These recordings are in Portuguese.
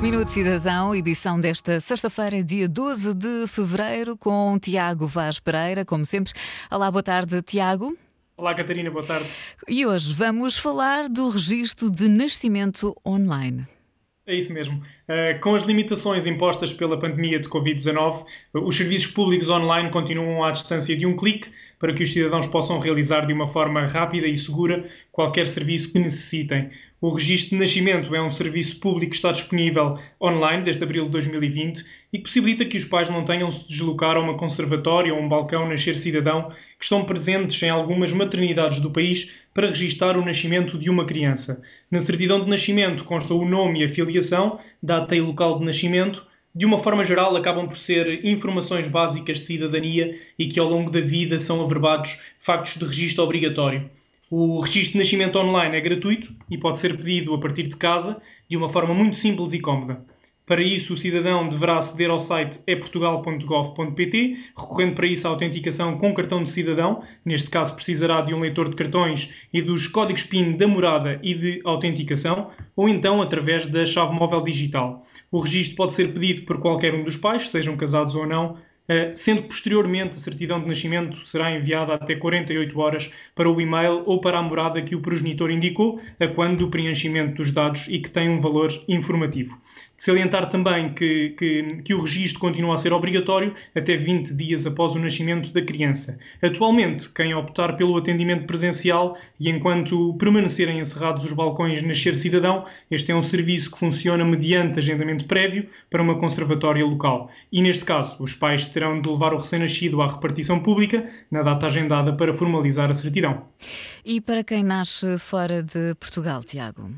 Minuto Cidadão, edição desta sexta-feira, dia 12 de fevereiro, com Tiago Vaz Pereira, como sempre. Olá, boa tarde, Tiago. Olá, Catarina, boa tarde. E hoje vamos falar do registro de nascimento online. É isso mesmo. Uh, com as limitações impostas pela pandemia de Covid-19, os serviços públicos online continuam à distância de um clique para que os cidadãos possam realizar de uma forma rápida e segura qualquer serviço que necessitem. O registro de nascimento é um serviço público que está disponível online desde abril de 2020 e que possibilita que os pais não tenham de se deslocar a uma conservatória ou um balcão Nascer Cidadão que estão presentes em algumas maternidades do país para registar o nascimento de uma criança. Na certidão de nascimento consta o nome e a filiação, data e local de nascimento. De uma forma geral, acabam por ser informações básicas de cidadania e que ao longo da vida são averbados factos de registro obrigatório. O registro de nascimento online é gratuito e pode ser pedido a partir de casa de uma forma muito simples e cómoda. Para isso, o cidadão deverá aceder ao site eportugal.gov.pt, recorrendo para isso à autenticação com cartão de cidadão. Neste caso, precisará de um leitor de cartões e dos códigos PIN da morada e de autenticação, ou então através da chave móvel digital. O registro pode ser pedido por qualquer um dos pais, sejam casados ou não, eh, sendo que posteriormente a certidão de nascimento será enviada até 48 horas para o e-mail ou para a morada que o progenitor indicou, a quando do preenchimento dos dados e que tem um valor informativo. Salientar também que, que, que, o registro continua a ser obrigatório até 20 dias após o nascimento da criança. Atualmente, quem optar pelo atendimento presencial e enquanto permanecerem encerrados os balcões Nascer Cidadão, este é um serviço que funciona mediante agendamento prévio para uma conservatória local. E neste caso, os pais terão de levar o recém-nascido à repartição pública na data agendada para formalizar a certidão. E para quem nasce fora de Portugal, Tiago?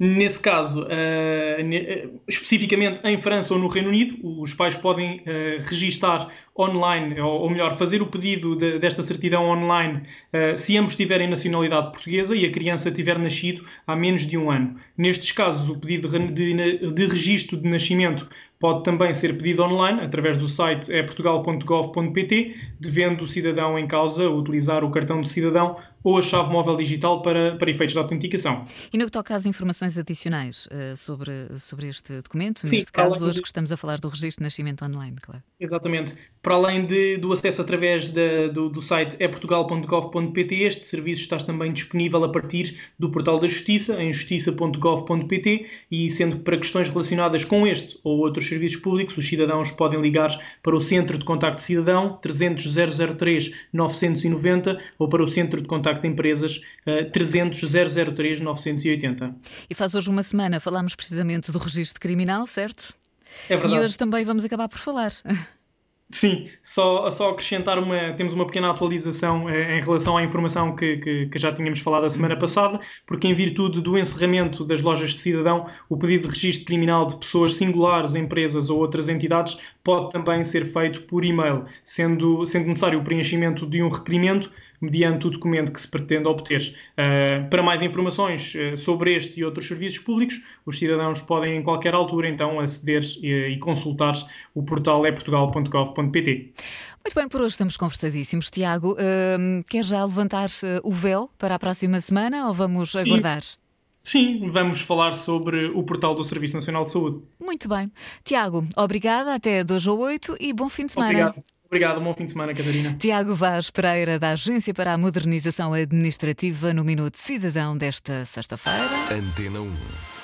Nesse caso, uh, especificamente em França ou no Reino Unido, os pais podem uh, registar online, ou, ou, melhor, fazer o pedido de, desta certidão online uh, se ambos tiverem nacionalidade portuguesa e a criança tiver nascido há menos de um ano. Nestes casos, o pedido de, de, de registro de nascimento pode também ser pedido online através do site é devendo o cidadão em causa utilizar o cartão de cidadão ou a chave móvel digital para, para efeitos de autenticação. E no que toca às informações adicionais uh, sobre, sobre este documento, Sim, neste caso hoje de... que estamos a falar do registro de nascimento online, claro. Exatamente. Para além de, do acesso através de, do, do site eportugal.gov.pt, este serviço está também disponível a partir do portal da Justiça, em justiça.gov.pt, e sendo que para questões relacionadas com este ou outros serviços públicos, os cidadãos podem ligar para o Centro de Contacto Cidadão 300 003 990 ou para o Centro de Contacto de Empresas 300 003 980. E faz hoje uma semana falámos precisamente do registro criminal, certo? É verdade. E hoje também vamos acabar por falar. Sim, só, só acrescentar uma. Temos uma pequena atualização eh, em relação à informação que, que, que, já tínhamos falado a semana passada, porque, em virtude do encerramento das lojas de cidadão, o pedido de registro criminal de pessoas singulares, empresas ou outras entidades pode também ser feito por e-mail, sendo, sendo necessário o preenchimento de um requerimento mediante o documento que se pretende obter. Uh, para mais informações uh, sobre este e outros serviços públicos, os cidadãos podem em qualquer altura então aceder e, e consultar o portal eportugal.gov.pt. Muito bem, por hoje estamos conversadíssimos. Tiago, uh, quer já levantar o véu para a próxima semana ou vamos Sim. aguardar? Sim, vamos falar sobre o portal do Serviço Nacional de Saúde. Muito bem. Tiago, obrigada, até 2 ou 8 e bom fim de semana. Obrigado. Obrigado, bom fim de semana, Catarina. Tiago Vaz Pereira, da Agência para a Modernização Administrativa, no Minuto Cidadão desta sexta-feira. Antena 1.